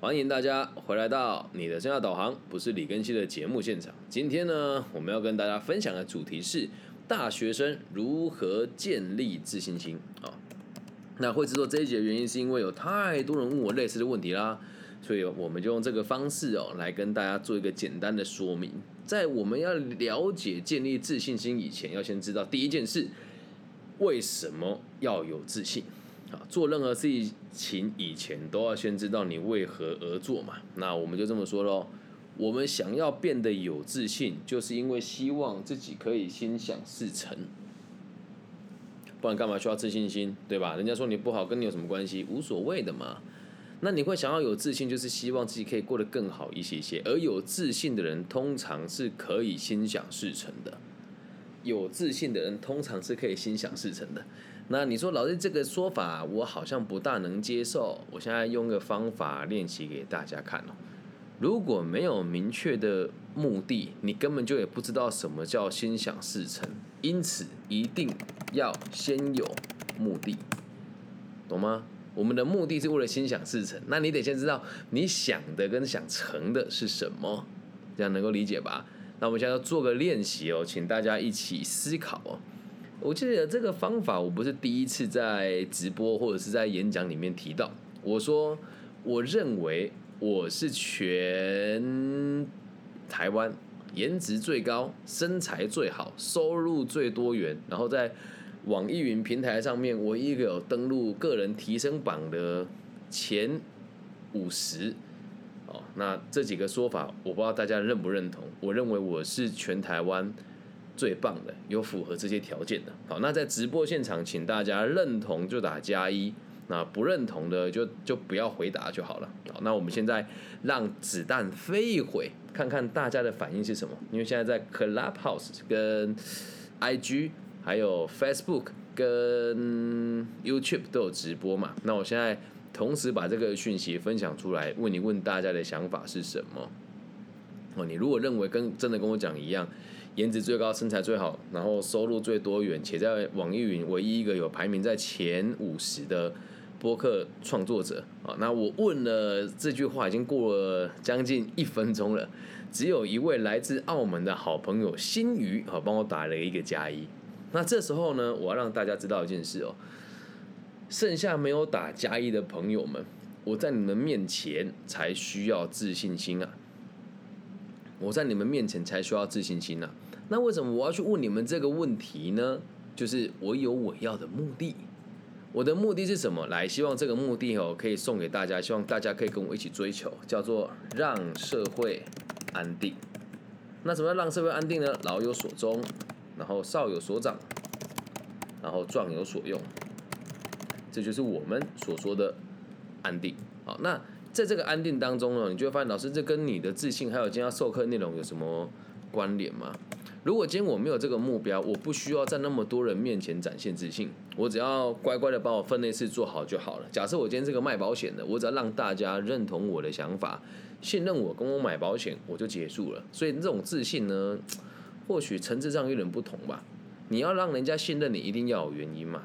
欢迎大家回来到你的生涯导航，不是李根熙的节目现场。今天呢，我们要跟大家分享的主题是大学生如何建立自信心啊。那会制作这一集的原因，是因为有太多人问我类似的问题啦，所以我们就用这个方式哦，来跟大家做一个简单的说明。在我们要了解建立自信心以前，要先知道第一件事，为什么要有自信。啊，做任何事情以前都要先知道你为何而做嘛。那我们就这么说喽。我们想要变得有自信，就是因为希望自己可以心想事成。不然干嘛需要自信心，对吧？人家说你不好，跟你有什么关系？无所谓的嘛。那你会想要有自信，就是希望自己可以过得更好一些些。而有自信的人，通常是可以心想事成的。有自信的人，通常是可以心想事成的。那你说老师这个说法，我好像不大能接受。我现在用个方法练习给大家看哦。如果没有明确的目的，你根本就也不知道什么叫心想事成。因此，一定要先有目的，懂吗？我们的目的是为了心想事成，那你得先知道你想的跟想成的是什么，这样能够理解吧？那我们现在要做个练习哦，请大家一起思考哦。我记得这个方法，我不是第一次在直播或者是在演讲里面提到。我说，我认为我是全台湾颜值最高、身材最好、收入最多元，然后在网易云平台上面唯一一个有登录个人提升榜的前五十。哦，那这几个说法，我不知道大家认不认同。我认为我是全台湾。最棒的，有符合这些条件的。好，那在直播现场，请大家认同就打加一，那不认同的就就不要回答就好了。好，那我们现在让子弹飞一回，看看大家的反应是什么。因为现在在 Clubhouse、跟 IG、还有 Facebook、跟 YouTube 都有直播嘛。那我现在同时把这个讯息分享出来，问你问大家的想法是什么？哦，你如果认为跟真的跟我讲一样。颜值最高、身材最好，然后收入最多元，且在网易云唯一一个有排名在前五十的播客创作者啊！那我问了这句话，已经过了将近一分钟了，只有一位来自澳门的好朋友新鱼啊，帮我打了一个加一。那这时候呢，我要让大家知道一件事哦，剩下没有打加一的朋友们，我在你们面前才需要自信心啊！我在你们面前才需要自信心呢。那为什么我要去问你们这个问题呢？就是我有我要的目的。我的目的是什么？来，希望这个目的哦可以送给大家，希望大家可以跟我一起追求，叫做让社会安定。那怎么样让社会安定呢？老有所终，然后少有所长，然后壮有所用。这就是我们所说的安定。好，那。在这个安定当中呢，你就会发现，老师这跟你的自信还有今天要授课内容有什么关联吗？如果今天我没有这个目标，我不需要在那么多人面前展现自信，我只要乖乖的把我分内事做好就好了。假设我今天是个卖保险的，我只要让大家认同我的想法，信任我，跟我买保险，我就结束了。所以这种自信呢，或许层次上有点不同吧。你要让人家信任你，一定要有原因嘛。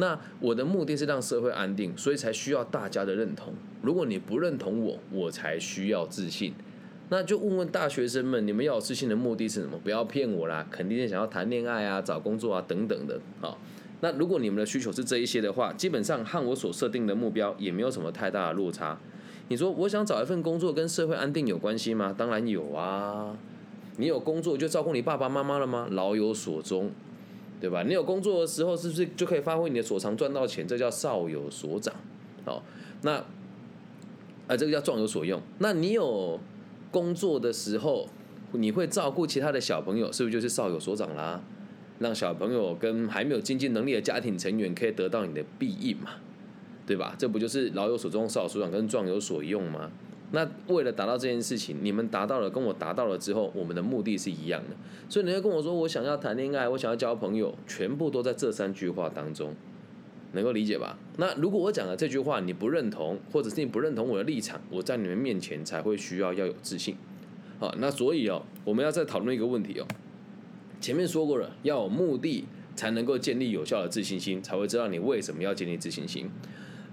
那我的目的是让社会安定，所以才需要大家的认同。如果你不认同我，我才需要自信。那就问问大学生们，你们要有自信的目的是什么？不要骗我啦，肯定是想要谈恋爱啊、找工作啊等等的。好，那如果你们的需求是这一些的话，基本上和我所设定的目标也没有什么太大的落差。你说我想找一份工作跟社会安定有关系吗？当然有啊。你有工作就照顾你爸爸妈妈了吗？老有所终。对吧？你有工作的时候，是不是就可以发挥你的所长赚到钱？这叫少有所长。好，那啊，这个叫壮有所用。那你有工作的时候，你会照顾其他的小朋友，是不是就是少有所长啦？让小朋友跟还没有经济能力的家庭成员可以得到你的庇应嘛？对吧？这不就是老有所终、少有所长跟壮有所用吗？那为了达到这件事情，你们达到了，跟我达到了之后，我们的目的是一样的。所以你要跟我说，我想要谈恋爱，我想要交朋友，全部都在这三句话当中，能够理解吧？那如果我讲的这句话你不认同，或者是你不认同我的立场，我在你们面前才会需要要有自信。好，那所以哦，我们要再讨论一个问题哦。前面说过了，要有目的才能够建立有效的自信心，才会知道你为什么要建立自信心。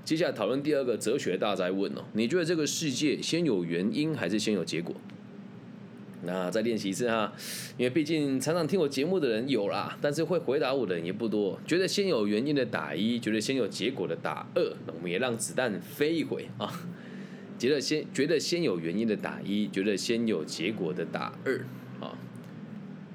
接下来讨论第二个哲学大灾问哦，你觉得这个世界先有原因还是先有结果？那再练习一次哈，因为毕竟常常听我节目的人有啦，但是会回答我的人也不多。觉得先有原因的打一，觉得先有结果的打二，那我们也让子弹飞一回啊。觉得先觉得先有原因的打一，觉得先有结果的打二啊。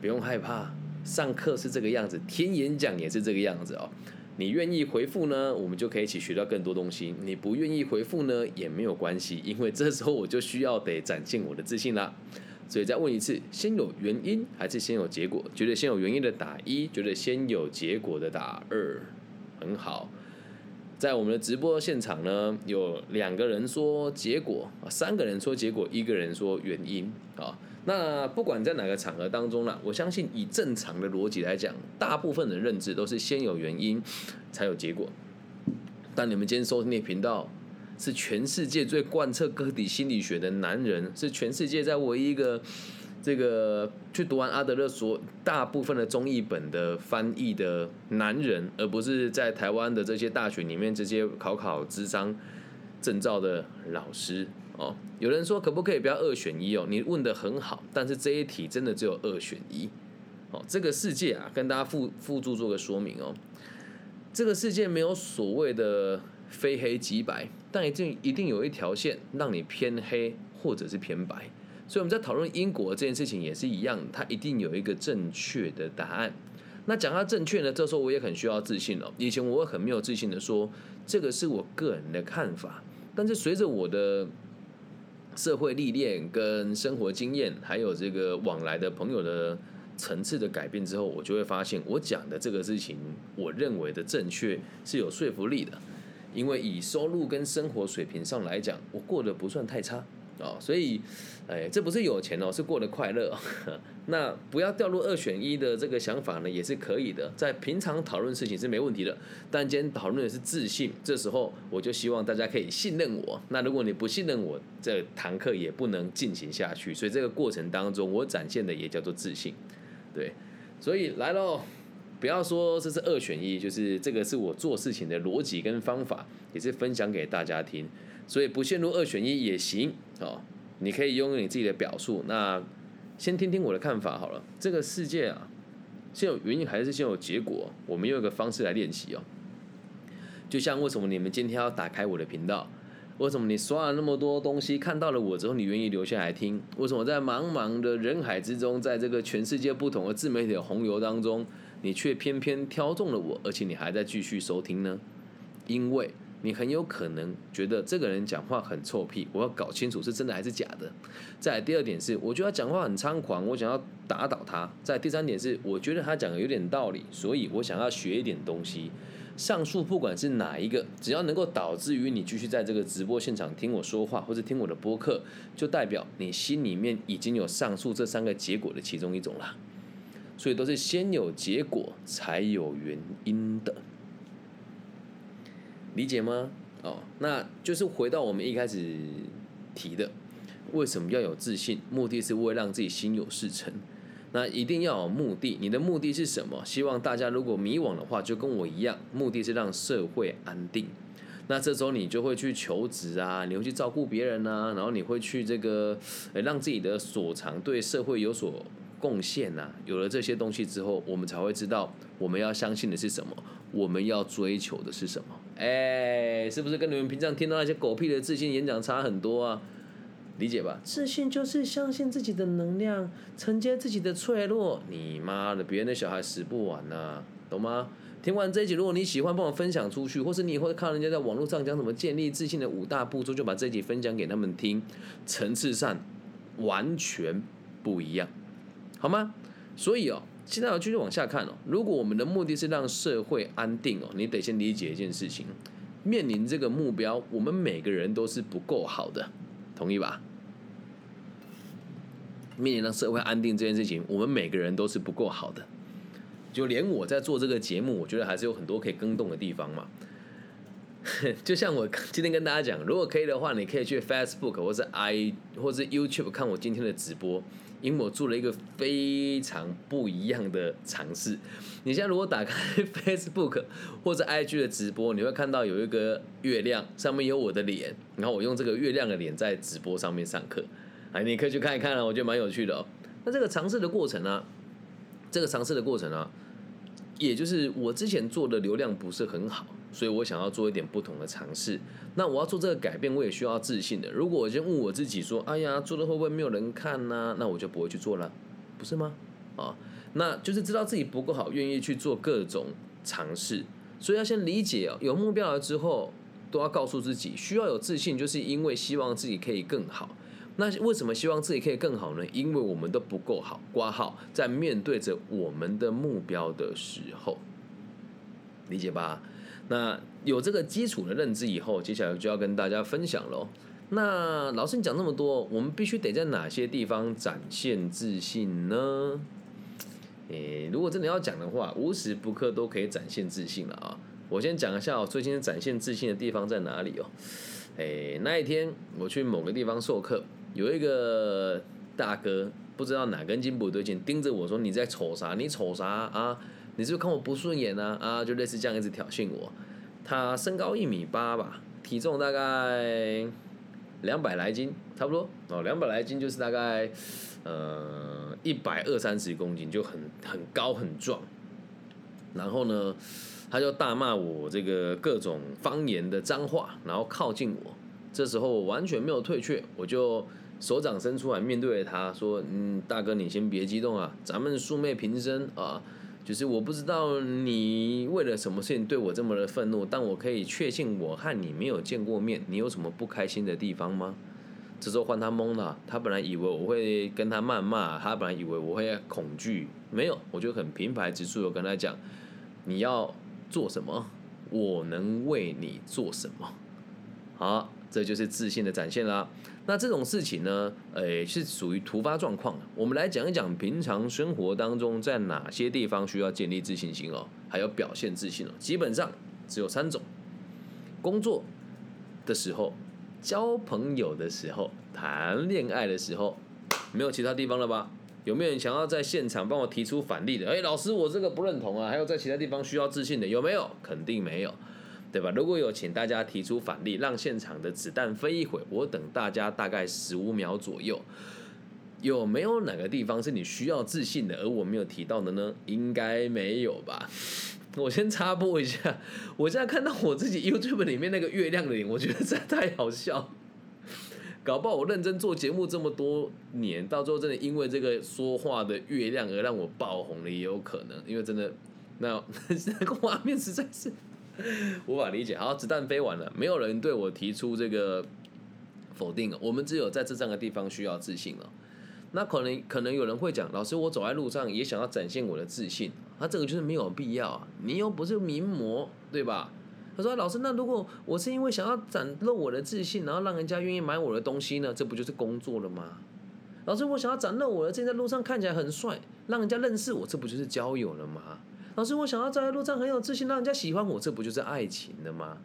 不用害怕，上课是这个样子，听演讲也是这个样子哦。你愿意回复呢，我们就可以一起学到更多东西；你不愿意回复呢，也没有关系，因为这时候我就需要得展现我的自信啦。所以再问一次，先有原因还是先有结果？觉得先有原因的打一，觉得先有结果的打二，很好。在我们的直播现场呢，有两个人说结果，三个人说结果，一个人说原因啊。那不管在哪个场合当中呢，我相信以正常的逻辑来讲，大部分的认知都是先有原因才有结果。但你们今天收听的频道。是全世界最贯彻个体心理学的男人，是全世界在唯一一个这个去读完阿德勒所大部分的中译本的翻译的男人，而不是在台湾的这些大学里面这些考考智商证照的老师哦。有人说可不可以不要二选一哦？你问的很好，但是这一题真的只有二选一哦。这个世界啊，跟大家附附注做个说明哦，这个世界没有所谓的非黑即白。但一定一定有一条线让你偏黑或者是偏白，所以我们在讨论因果这件事情也是一样，它一定有一个正确的答案。那讲到正确呢，这时候我也很需要自信了。以前我会很没有自信的说，这个是我个人的看法。但是随着我的社会历练、跟生活经验，还有这个往来的朋友的层次的改变之后，我就会发现，我讲的这个事情，我认为的正确是有说服力的。因为以收入跟生活水平上来讲，我过得不算太差哦，所以，哎，这不是有钱哦，是过得快乐。那不要掉入二选一的这个想法呢，也是可以的。在平常讨论事情是没问题的，但今天讨论的是自信，这时候我就希望大家可以信任我。那如果你不信任我，这堂课也不能进行下去。所以这个过程当中，我展现的也叫做自信，对，所以来喽。不要说这是二选一，就是这个是我做事情的逻辑跟方法，也是分享给大家听，所以不陷入二选一也行哦。你可以拥有你自己的表述。那先听听我的看法好了。这个世界啊，先有原因还是先有结果？我们用一个方式来练习哦。就像为什么你们今天要打开我的频道？为什么你刷了那么多东西，看到了我之后，你愿意留下来听？为什么在茫茫的人海之中，在这个全世界不同的自媒体的洪流当中？你却偏偏挑中了我，而且你还在继续收听呢？因为你很有可能觉得这个人讲话很臭屁，我要搞清楚是真的还是假的。再第二点是，我觉得他讲话很猖狂，我想要打倒他。再第三点是，我觉得他讲的有点道理，所以我想要学一点东西。上述不管是哪一个，只要能够导致于你继续在这个直播现场听我说话，或者听我的播客，就代表你心里面已经有上述这三个结果的其中一种了。所以都是先有结果才有原因的，理解吗？哦，那就是回到我们一开始提的，为什么要有自信？目的是为了让自己心有事成。那一定要有目的，你的目的是什么？希望大家如果迷惘的话，就跟我一样，目的是让社会安定。那这时候你就会去求职啊，你会去照顾别人啊，然后你会去这个，让自己的所长对社会有所。贡献呐，有了这些东西之后，我们才会知道我们要相信的是什么，我们要追求的是什么。哎，是不是跟你们平常听到那些狗屁的自信演讲差很多啊？理解吧？自信就是相信自己的能量，承接自己的脆弱。你妈的，别人的小孩死不完呐，懂吗？听完这一集，如果你喜欢，帮我分享出去，或是你以后看人家在网络上讲什么建立自信的五大步骤，就把这一集分享给他们听，层次上完全不一样。好吗？所以哦，现在要继续往下看哦。如果我们的目的是让社会安定哦，你得先理解一件事情：面临这个目标，我们每个人都是不够好的，同意吧？面临让社会安定这件事情，我们每个人都是不够好的。就连我在做这个节目，我觉得还是有很多可以更动的地方嘛。就像我今天跟大家讲，如果可以的话，你可以去 Facebook 或者 i 或者 YouTube 看我今天的直播，因为我做了一个非常不一样的尝试。你现在如果打开 Facebook 或者 IG 的直播，你会看到有一个月亮，上面有我的脸，然后我用这个月亮的脸在直播上面上课。哎，你可以去看一看啊，我觉得蛮有趣的哦。那这个尝试的过程呢？这个尝试的过程呢，也就是我之前做的流量不是很好。所以我想要做一点不同的尝试。那我要做这个改变，我也需要自信的。如果我先问我自己说：“哎呀，做的会不会没有人看呢？”那我就不会去做了，不是吗？啊，那就是知道自己不够好，愿意去做各种尝试。所以要先理解，有目标了之后，都要告诉自己需要有自信，就是因为希望自己可以更好。那为什么希望自己可以更好呢？因为我们都不够好。挂号在面对着我们的目标的时候，理解吧？那有这个基础的认知以后，接下来就要跟大家分享喽。那老师你讲那么多，我们必须得在哪些地方展现自信呢？诶，如果真的要讲的话，无时不刻都可以展现自信了啊！我先讲一下我最近展现自信的地方在哪里哦。诶，那一天我去某个地方授课，有一个大哥不知道哪根筋不对劲，盯着我说：“你在瞅啥？你瞅啥啊？”你是不是看我不顺眼呢？啊，就类似这样一直挑衅我。他身高一米八吧，体重大概两百来斤，差不多哦，两百来斤就是大概呃一百二三十公斤，就很很高很壮。然后呢，他就大骂我这个各种方言的脏话，然后靠近我。这时候我完全没有退却，我就手掌伸出来面对着他说：“嗯，大哥你先别激动啊，咱们素昧平生啊。”就是我不知道你为了什么事情对我这么的愤怒，但我可以确信我和你没有见过面，你有什么不开心的地方吗？这时候换他懵了，他本来以为我会跟他谩骂，他本来以为我会恐惧，没有，我就很平白直述的跟他讲，你要做什么，我能为你做什么，好。这就是自信的展现啦。那这种事情呢，诶，是属于突发状况。我们来讲一讲平常生活当中在哪些地方需要建立自信心哦，还有表现自信哦。基本上只有三种：工作的时候、交朋友的时候、谈恋爱的时候，没有其他地方了吧？有没有人想要在现场帮我提出反例的？诶，老师，我这个不认同啊。还有在其他地方需要自信的，有没有？肯定没有。对吧？如果有，请大家提出反例，让现场的子弹飞一会，我等大家大概十五秒左右。有没有哪个地方是你需要自信的，而我没有提到的呢？应该没有吧？我先插播一下，我现在看到我自己 YouTube 里面那个月亮的脸，我觉得这太好笑。搞不好我认真做节目这么多年，到最后真的因为这个说话的月亮而让我爆红了，也有可能。因为真的，那 那个画面实在是。无法理解。好，子弹飞完了，没有人对我提出这个否定。我们只有在这三个地方需要自信了。那可能可能有人会讲，老师，我走在路上也想要展现我的自信，那这个就是没有必要啊。你又不是名模，对吧？他说，老师，那如果我是因为想要展露我的自信，然后让人家愿意买我的东西呢？这不就是工作了吗？老师，我想要展露我的自信，在路上看起来很帅，让人家认识我，这不就是交友了吗？老师，我想要在路上很有自信，让人家喜欢我，这不就是爱情的吗？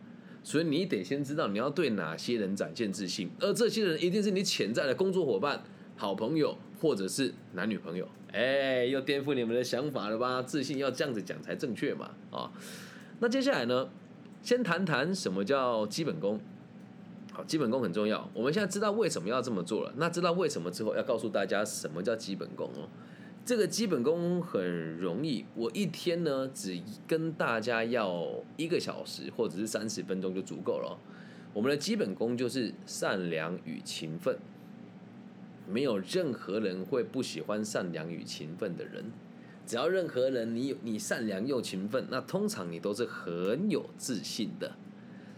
所以你得先知道你要对哪些人展现自信，而这些人一定是你潜在的工作伙伴、好朋友或者是男女朋友。哎，又颠覆你们的想法了吧？自信要这样子讲才正确嘛？啊，那接下来呢，先谈谈什么叫基本功。好，基本功很重要。我们现在知道为什么要这么做了，那知道为什么之后，要告诉大家什么叫基本功哦。这个基本功很容易，我一天呢只跟大家要一个小时或者是三十分钟就足够了。我们的基本功就是善良与勤奋，没有任何人会不喜欢善良与勤奋的人。只要任何人你你善良又勤奋，那通常你都是很有自信的。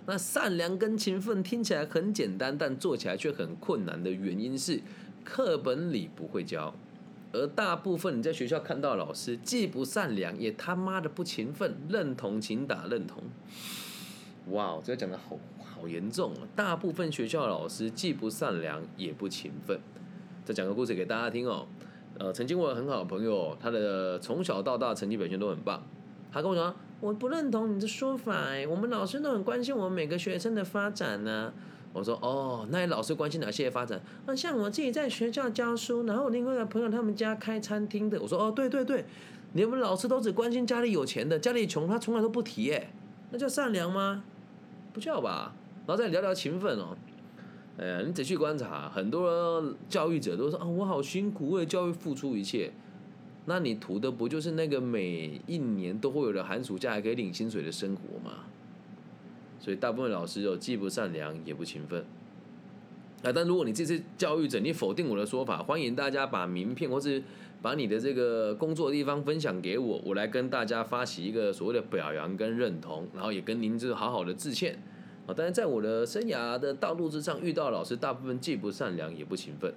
那善良跟勤奋听起来很简单，但做起来却很困难的原因是课本里不会教。而大部分你在学校看到老师既不善良也他妈的不勤奋，认同请打认同。哇，这个讲的好好严重啊！大部分学校老师既不善良也不勤奋。再讲个故事给大家听哦。呃，曾经我有很好的朋友，他的从小到大成绩表现都很棒。他跟我说，我不认同你的说法哎，我们老师都很关心我们每个学生的发展呢。我说哦，那老师关心哪些发展？啊，像我自己在学校教书，然后另外一个朋友他们家开餐厅的。我说哦，对对对，你们老师都只关心家里有钱的，家里穷他从来都不提哎，那叫善良吗？不叫吧。然后再聊聊勤奋哦。哎呀，你仔细观察，很多教育者都说啊，我好辛苦，为了教育付出一切。那你图的不就是那个每一年都会有的寒暑假还可以领薪水的生活吗？所以大部分老师就，既不善良也不勤奋。啊，但如果你这次教育者，你否定我的说法，欢迎大家把名片或是把你的这个工作的地方分享给我，我来跟大家发起一个所谓的表扬跟认同，然后也跟您就好好的致歉。啊，但是在我的生涯的道路之上，遇到老师大部分既不善良也不勤奋。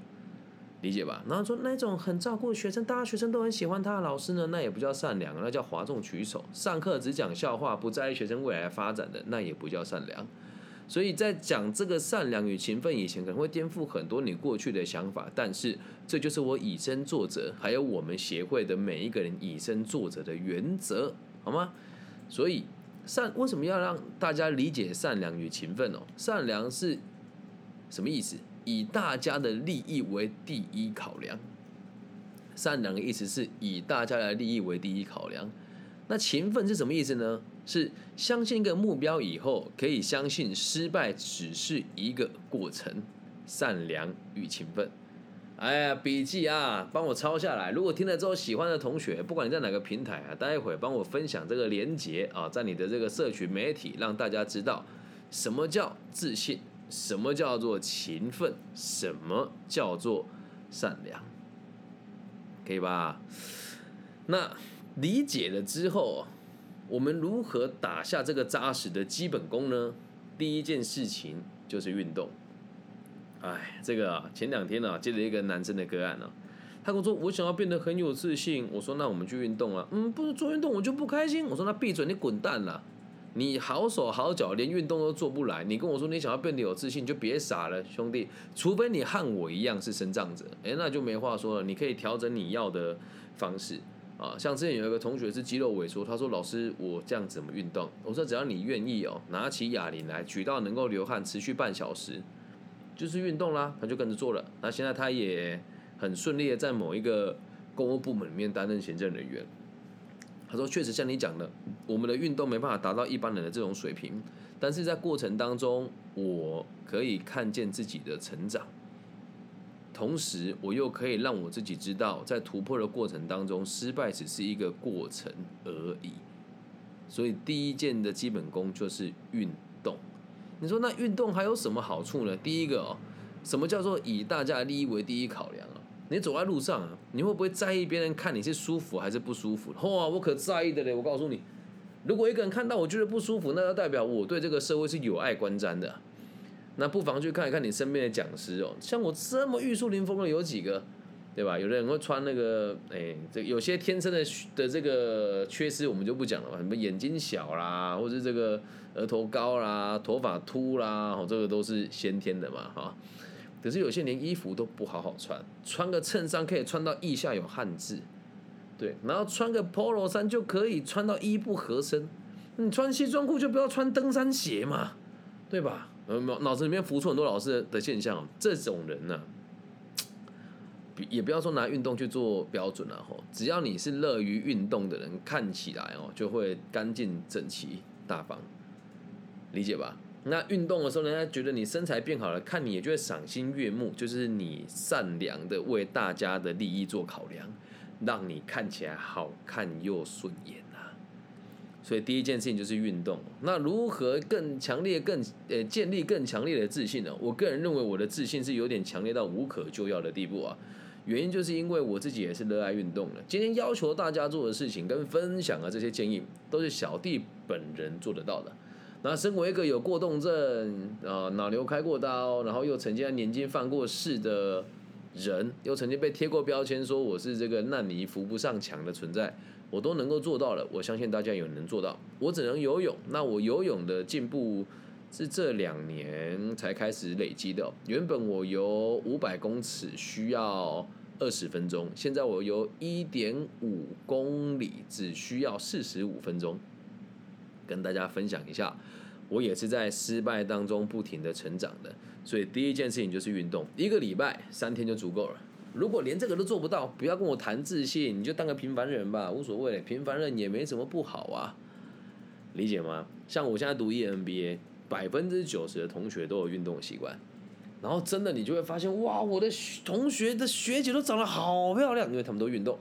理解吧？然后说那种很照顾学生，大家学生都很喜欢他的老师呢，那也不叫善良，那叫哗众取宠。上课只讲笑话，不在意学生未来发展的，那也不叫善良。所以在讲这个善良与勤奋以前，可能会颠覆很多你过去的想法。但是这就是我以身作则，还有我们协会的每一个人以身作则的原则，好吗？所以善为什么要让大家理解善良与勤奋哦？善良是什么意思？以大家的利益为第一考量，善良的意思是以大家的利益为第一考量。那勤奋是什么意思呢？是相信一个目标以后，可以相信失败只是一个过程。善良与勤奋，哎呀，笔记啊，帮我抄下来。如果听了之后喜欢的同学，不管你在哪个平台啊，待会帮我分享这个连结啊，在你的这个社群媒体，让大家知道什么叫自信。什么叫做勤奋？什么叫做善良？可以吧？那理解了之后，我们如何打下这个扎实的基本功呢？第一件事情就是运动。哎，这个前两天呢，接了一个男生的个案呢，他跟我说：“我想要变得很有自信。”我说：“那我们去运动啊。”嗯，不是做运动我就不开心。我说：“那闭嘴，你滚蛋了。”你好手好脚，连运动都做不来。你跟我说你想要变得有自信，就别傻了，兄弟。除非你和我一样是生长者，诶，那就没话说了。你可以调整你要的方式啊。像之前有一个同学是肌肉萎缩，他说：“老师，我这样怎么运动？”我说：“只要你愿意哦，拿起哑铃来举到能够流汗，持续半小时，就是运动啦。”他就跟着做了。那现在他也很顺利的在某一个公务部门里面担任行政人员。他说：“确实像你讲的，我们的运动没办法达到一般人的这种水平，但是在过程当中，我可以看见自己的成长，同时我又可以让我自己知道，在突破的过程当中，失败只是一个过程而已。所以第一件的基本功就是运动。你说那运动还有什么好处呢？第一个哦，什么叫做以大家的利益为第一考量？”你走在路上啊，你会不会在意别人看你是舒服还是不舒服？哇，我可在意的嘞！我告诉你，如果一个人看到我觉得不舒服，那就代表我对这个社会是有爱观瞻的。那不妨去看一看你身边的讲师哦，像我这么玉树临风的有几个，对吧？有的人会穿那个，哎，这有些天生的的这个缺失我们就不讲了吧，什么眼睛小啦，或者这个额头高啦，头发秃啦，哦，这个都是先天的嘛，哈。可是有些连衣服都不好好穿，穿个衬衫可以穿到腋下有汗渍，对，然后穿个 polo 衫就可以穿到衣不合身，你穿西装裤就不要穿登山鞋嘛，对吧？呃，脑子里面浮出很多老师的现象，这种人呢，也不要说拿运动去做标准了吼，只要你是乐于运动的人，看起来哦就会干净整齐大方，理解吧？那运动的时候，人家觉得你身材变好了，看你也就会赏心悦目，就是你善良的为大家的利益做考量，让你看起来好看又顺眼啊。所以第一件事情就是运动。那如何更强烈、更呃建立更强烈的自信呢？我个人认为我的自信是有点强烈到无可救药的地步啊。原因就是因为我自己也是热爱运动的。今天要求大家做的事情跟分享的这些建议，都是小弟本人做得到的。那身为一个有过动症啊，脑瘤开过刀，然后又曾经在年轻犯过事的人，又曾经被贴过标签说我是这个烂泥扶不上墙的存在，我都能够做到了。我相信大家也能做到。我只能游泳，那我游泳的进步是这两年才开始累积的。原本我游五百公尺需要二十分钟，现在我游一点五公里只需要四十五分钟。跟大家分享一下。我也是在失败当中不停的成长的，所以第一件事情就是运动，一个礼拜三天就足够了。如果连这个都做不到，不要跟我谈自信，你就当个平凡人吧，无所谓，平凡人也没什么不好啊，理解吗？像我现在读 EMBA，百分之九十的同学都有运动习惯，然后真的你就会发现，哇，我的同学的学姐都长得好漂亮，因为他们都运动。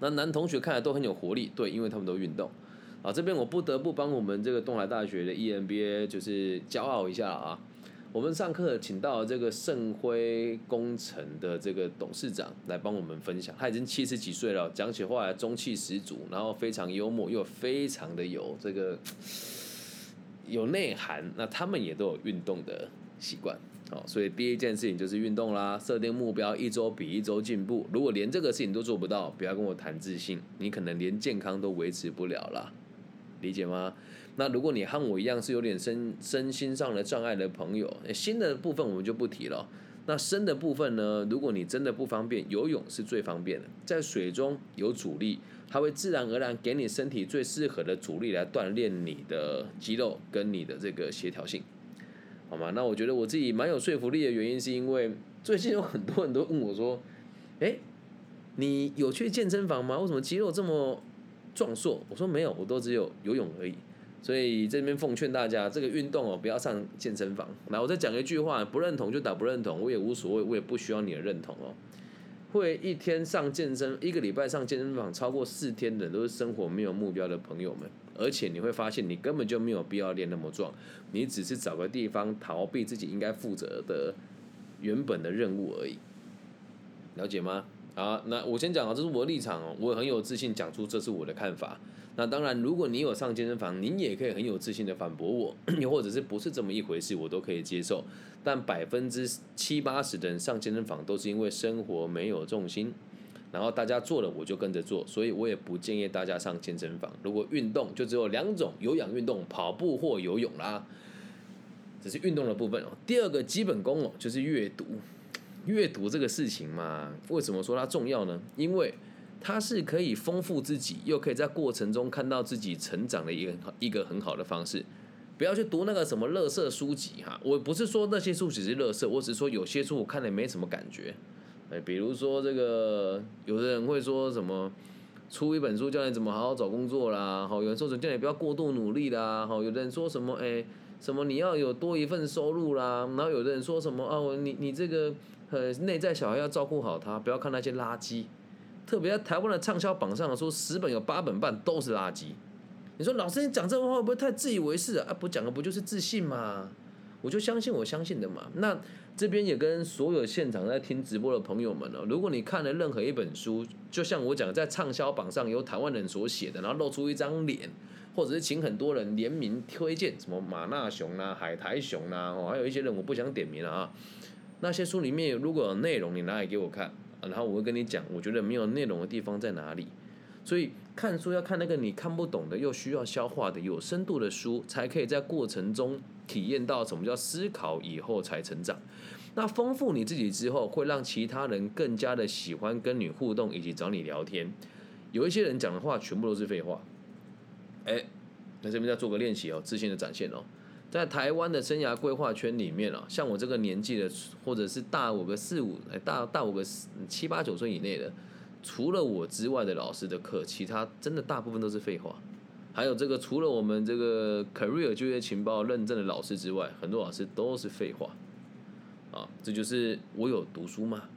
那男同学看来都很有活力，对，因为他们都运动。啊，这边我不得不帮我们这个东海大学的 EMBA 就是骄傲一下啊。我们上课请到这个盛辉工程的这个董事长来帮我们分享，他已经七十几岁了，讲起话来中气十足，然后非常幽默，又非常的有这个有内涵。那他们也都有运动的习惯，好，所以第一件事情就是运动啦，设定目标，一周比一周进步。如果连这个事情都做不到，不要跟我谈自信，你可能连健康都维持不了了。理解吗？那如果你和我一样是有点身身心上的障碍的朋友，新的部分我们就不提了。那深的部分呢？如果你真的不方便，游泳是最方便的。在水中有阻力，它会自然而然给你身体最适合的阻力来锻炼你的肌肉跟你的这个协调性，好吗？那我觉得我自己蛮有说服力的原因，是因为最近有很多人都问我说：“哎，你有去健身房吗？为什么肌肉这么？”壮硕，我说没有，我都只有游泳而已。所以这边奉劝大家，这个运动哦，不要上健身房。那我再讲一句话，不认同就打不认同，我也无所谓，我也不需要你的认同哦。会一天上健身，一个礼拜上健身房超过四天的，都是生活没有目标的朋友们。而且你会发现，你根本就没有必要练那么壮，你只是找个地方逃避自己应该负责的原本的任务而已。了解吗？啊，那我先讲啊，这是我的立场哦，我很有自信讲出这是我的看法。那当然，如果你有上健身房，您也可以很有自信的反驳我，又 或者是不是这么一回事，我都可以接受。但百分之七八十的人上健身房都是因为生活没有重心，然后大家做了我就跟着做，所以我也不建议大家上健身房。如果运动就只有两种，有氧运动，跑步或游泳啦，这是运动的部分哦。第二个基本功哦，就是阅读。阅读这个事情嘛，为什么说它重要呢？因为它是可以丰富自己，又可以在过程中看到自己成长的一个一个很好的方式。不要去读那个什么垃圾书籍哈，我不是说那些书籍是垃圾，我只是说有些书我看了没什么感觉。哎，比如说这个，有的人会说什么出一本书教你怎么好好找工作啦，好，有人说什么叫你不要过度努力啦，好，有的人说什么哎，什么你要有多一份收入啦，然后有的人说什么哦，你你这个。呃，内在小孩要照顾好他，不要看那些垃圾。特别在台湾的畅销榜上说，十本有八本半都是垃圾。你说老师，你讲这话会不会太自以为是啊？不讲的不就是自信吗？我就相信我相信的嘛。那这边也跟所有现场在听直播的朋友们哦，如果你看了任何一本书，就像我讲在畅销榜上由台湾人所写的，然后露出一张脸，或者是请很多人联名推荐，什么马纳熊啊、海苔熊啊，哦，还有一些人我不想点名了啊。那些书里面如果有内容，你拿来给我看，然后我会跟你讲，我觉得没有内容的地方在哪里。所以看书要看那个你看不懂的又需要消化的有深度的书，才可以在过程中体验到什么叫思考以后才成长。那丰富你自己之后，会让其他人更加的喜欢跟你互动以及找你聊天。有一些人讲的话全部都是废话，哎，那这边再做个练习哦，自信的展现哦。在台湾的生涯规划圈里面啊，像我这个年纪的，或者是大我个四五，大大我个七八九岁以内的，除了我之外的老师的课，其他真的大部分都是废话。还有这个，除了我们这个 career 就业情报认证的老师之外，很多老师都是废话。啊，这就是我有读书吗，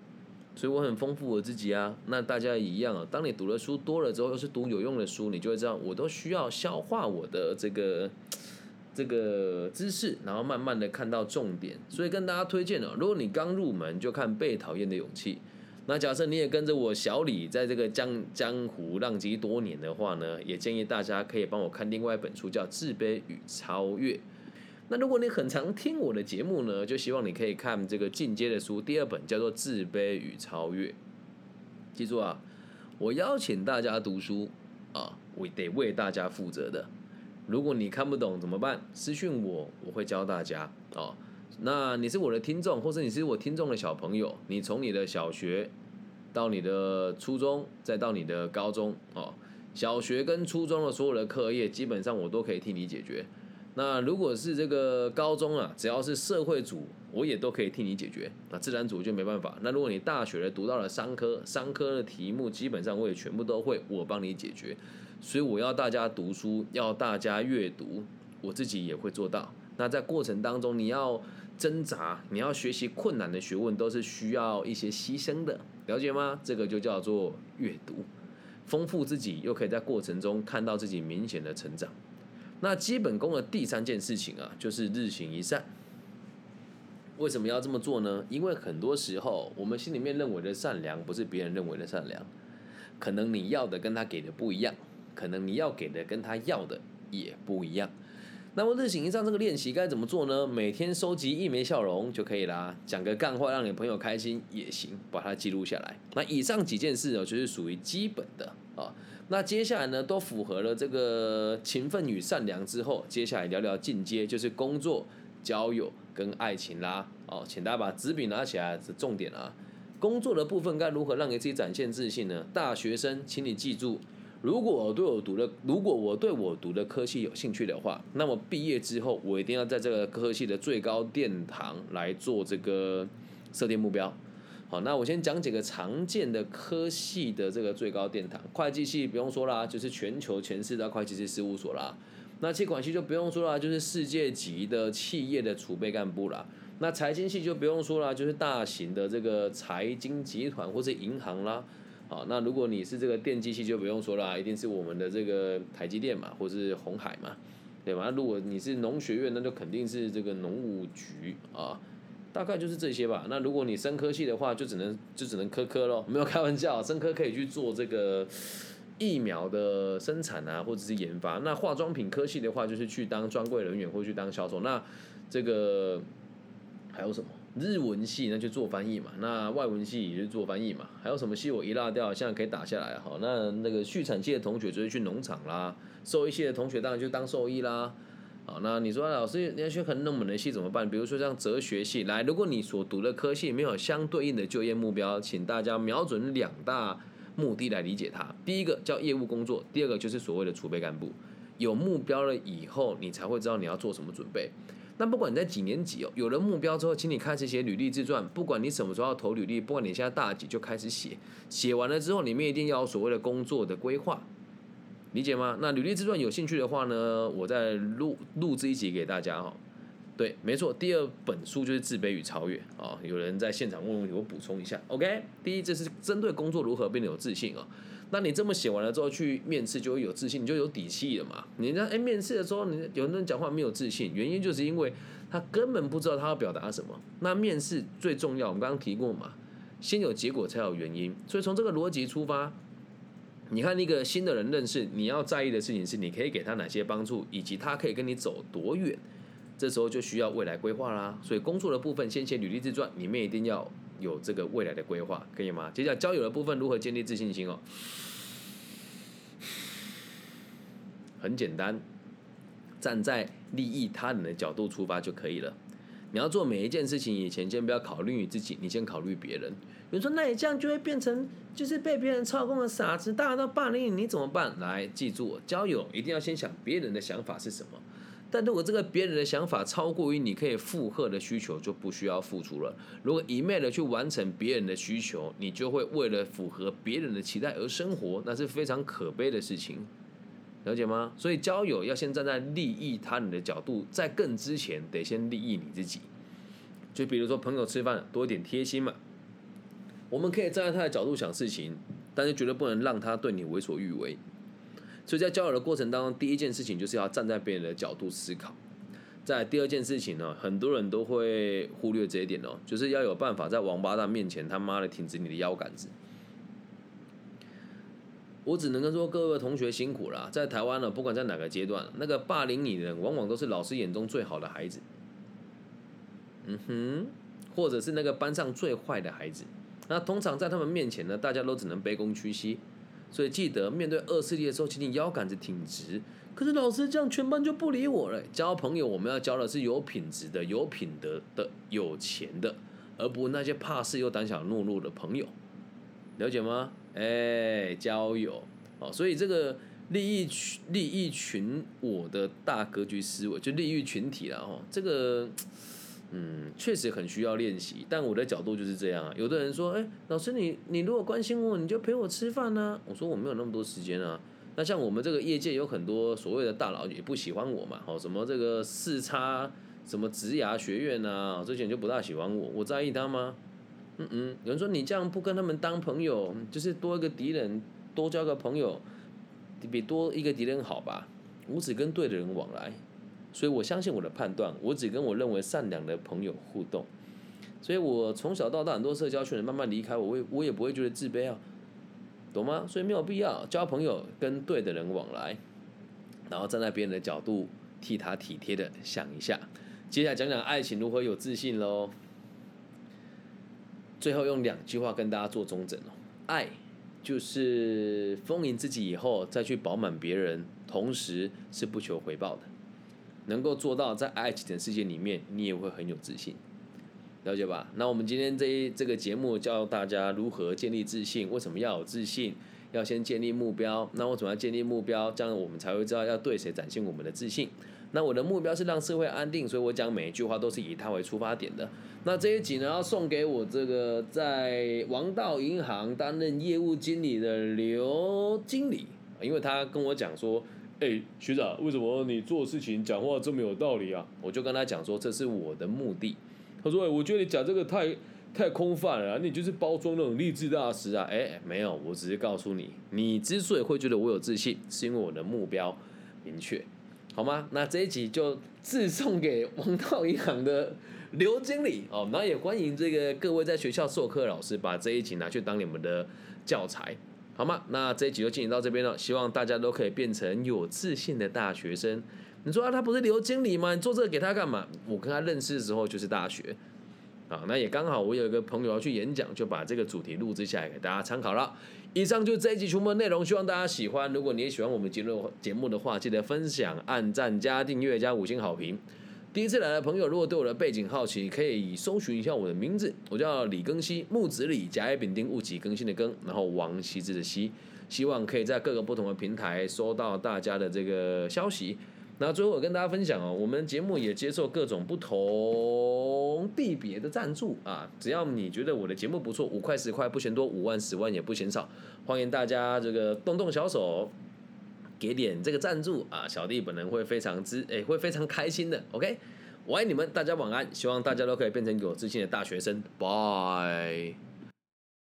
所以我很丰富我自己啊。那大家一样啊，当你读的书多了之后，又是读有用的书，你就会知道，我都需要消化我的这个。这个知识，然后慢慢的看到重点，所以跟大家推荐了。如果你刚入门就看《被讨厌的勇气》，那假设你也跟着我小李在这个江江湖浪迹多年的话呢，也建议大家可以帮我看另外一本书，叫《自卑与超越》。那如果你很常听我的节目呢，就希望你可以看这个进阶的书，第二本叫做《自卑与超越》。记住啊，我邀请大家读书啊，我得为大家负责的。如果你看不懂怎么办？私讯我，我会教大家哦。那你是我的听众，或者你是我听众的小朋友，你从你的小学到你的初中，再到你的高中哦，小学跟初中的所有的课业，基本上我都可以替你解决。那如果是这个高中啊，只要是社会组，我也都可以替你解决。那自然组就没办法。那如果你大学读到了商科，商科的题目基本上我也全部都会，我帮你解决。所以我要大家读书，要大家阅读，我自己也会做到。那在过程当中，你要挣扎，你要学习困难的学问，都是需要一些牺牲的，了解吗？这个就叫做阅读，丰富自己，又可以在过程中看到自己明显的成长。那基本功的第三件事情啊，就是日行一善。为什么要这么做呢？因为很多时候，我们心里面认为的善良，不是别人认为的善良。可能你要的跟他给的不一样，可能你要给的跟他要的也不一样。那么日行一善这个练习该怎么做呢？每天收集一枚笑容就可以啦，讲个干话让你朋友开心也行，把它记录下来。那以上几件事哦，就是属于基本的啊。那接下来呢，都符合了这个勤奋与善良之后，接下来聊聊进阶，就是工作、交友跟爱情啦。哦，请大家把纸笔拿起来，是重点啊。工作的部分该如何让给自己展现自信呢？大学生，请你记住，如果我对我读的，如果我对我读的科系有兴趣的话，那么毕业之后，我一定要在这个科系的最高殿堂来做这个设定目标。好，那我先讲几个常见的科系的这个最高殿堂。会计系不用说啦，就是全球前四大会计师事务所啦。那气管系就不用说啦，就是世界级的企业的储备干部啦。那财经系就不用说啦，就是大型的这个财经集团或是银行啦。好，那如果你是这个电机系就不用说了，一定是我们的这个台积电嘛，或是红海嘛，对吧？那如果你是农学院，那就肯定是这个农务局啊。大概就是这些吧。那如果你生科系的话，就只能就只能科科咯，没有开玩笑，生科可以去做这个疫苗的生产啊，或者是研发。那化妆品科系的话，就是去当专柜人员或去当销售。那这个还有什么？日文系那就做翻译嘛。那外文系也是做翻译嘛。还有什么系我一落掉，现在可以打下来哈。那那个畜产系的同学就是去农场啦，兽医系的同学当然就当兽医啦。好，那你说老师你要学很冷门的系怎么办？比如说像哲学系，来，如果你所读的科系没有相对应的就业目标，请大家瞄准两大目的来理解它。第一个叫业务工作，第二个就是所谓的储备干部。有目标了以后，你才会知道你要做什么准备。那不管你在几年级哦，有了目标之后，请你开始写履历自传。不管你什么时候要投履历，不管你现在大几就开始写。写完了之后，里面一定要有所谓的工作的规划。理解吗？那履历自传有兴趣的话呢，我再录录制一集给大家哈。对，没错，第二本书就是自卑与超越啊。有人在现场问问题，我补充一下。OK，第一，这是针对工作如何变得有自信啊。那你这么写完了之后去面试就会有自信，你就有底气了嘛。你那哎面试的时候，你有人讲话没有自信，原因就是因为他根本不知道他要表达什么。那面试最重要，我们刚刚提过嘛，先有结果才有原因。所以从这个逻辑出发。你看那个新的人认识，你要在意的事情是，你可以给他哪些帮助，以及他可以跟你走多远。这时候就需要未来规划啦。所以工作的部分先写履历自传，里面一定要有这个未来的规划，可以吗？接下来交友的部分如何建立自信心哦？很简单，站在利益他人的角度出发就可以了。你要做每一件事情以前，先不要考虑你自己，你先考虑别人。比如说，那你这样就会变成就是被别人操控的傻子，大家都霸凌你，你怎么办？来，记住，交友一定要先想别人的想法是什么。但如果这个别人的想法超过于你可以负荷的需求，就不需要付出了。如果一昧的去完成别人的需求，你就会为了符合别人的期待而生活，那是非常可悲的事情。了解吗？所以交友要先站在利益他人的角度，在更之前得先利益你自己。就比如说朋友吃饭多一点贴心嘛。我们可以站在他的角度想事情，但是绝对不能让他对你为所欲为。所以在交友的过程当中，第一件事情就是要站在别人的角度思考。在第二件事情呢，很多人都会忽略这一点哦，就是要有办法在王八蛋面前他妈的挺直你的腰杆子。我只能跟说各位同学辛苦了，在台湾呢，不管在哪个阶段，那个霸凌你的人，往往都是老师眼中最好的孩子。嗯哼，或者是那个班上最坏的孩子。那通常在他们面前呢，大家都只能卑躬屈膝，所以记得面对恶势力的时候，请你腰杆子挺直。可是老师这样，全班就不理我了。交朋友，我们要交的是有品质的、有品德的、有钱的，而不那些怕事又胆小懦弱的朋友，了解吗？哎，交友哦，所以这个利益群利益群我的大格局思维，就利益群体了哦，这个。嗯，确实很需要练习，但我的角度就是这样啊。有的人说，哎，老师你你如果关心我，你就陪我吃饭呢。我说我没有那么多时间啊。那像我们这个业界有很多所谓的大佬也不喜欢我嘛，哦，什么这个四叉什么职涯学院啊，这些人就不大喜欢我，我在意他吗？嗯嗯，有人说你这样不跟他们当朋友，就是多一个敌人，多交个朋友，比多一个敌人好吧？我只跟对的人往来。所以我相信我的判断，我只跟我认为善良的朋友互动，所以我从小到大很多社交圈慢慢离开我，我我也不会觉得自卑啊，懂吗？所以没有必要交朋友，跟对的人往来，然后站在别人的角度替他体贴的想一下。接下来讲讲爱情如何有自信喽。最后用两句话跟大家做中整哦，爱就是丰盈自己以后再去饱满别人，同时是不求回报的。能够做到在爱情的世界里面，你也会很有自信，了解吧？那我们今天这一这个节目教大家如何建立自信，为什么要有自信？要先建立目标。那为什么要建立目标？这样我们才会知道要对谁展现我们的自信。那我的目标是让社会安定，所以我讲每一句话都是以他为出发点的。那这一集呢，要送给我这个在王道银行担任业务经理的刘经理，因为他跟我讲说。哎，学长，为什么你做事情讲话这么有道理啊？我就跟他讲说，这是我的目的。他说，哎，我觉得你讲这个太太空泛了，啊你就是包装那种励志大师啊。哎，没有，我只是告诉你，你之所以会觉得我有自信，是因为我的目标明确，好吗？那这一集就自送给王道银行的刘经理哦。那也欢迎这个各位在学校授课老师，把这一集拿去当你们的教材。好吗？那这一集就进行到这边了。希望大家都可以变成有自信的大学生。你说啊，他不是刘经理吗？你做这个给他干嘛？我跟他认识的时候就是大学啊。那也刚好，我有一个朋友要去演讲，就把这个主题录制下来给大家参考了。以上就这一集全部内容，希望大家喜欢。如果你也喜欢我们节目节目的话，记得分享、按赞、加订阅、加五星好评。第一次来的朋友，如果对我的背景好奇，可以搜寻一下我的名字，我叫李更新，木子李，甲乙丙丁戊己更新的更，然后王羲之的羲，希望可以在各个不同的平台收到大家的这个消息。那最后我跟大家分享哦，我们节目也接受各种不同地别的赞助啊，只要你觉得我的节目不错，五块十块不嫌多，五万十万也不嫌少，欢迎大家这个动动小手。给点这个赞助啊，小弟本人会非常之诶，会非常开心的。OK，我爱你们，大家晚安，希望大家都可以变成有自信的大学生。Bye。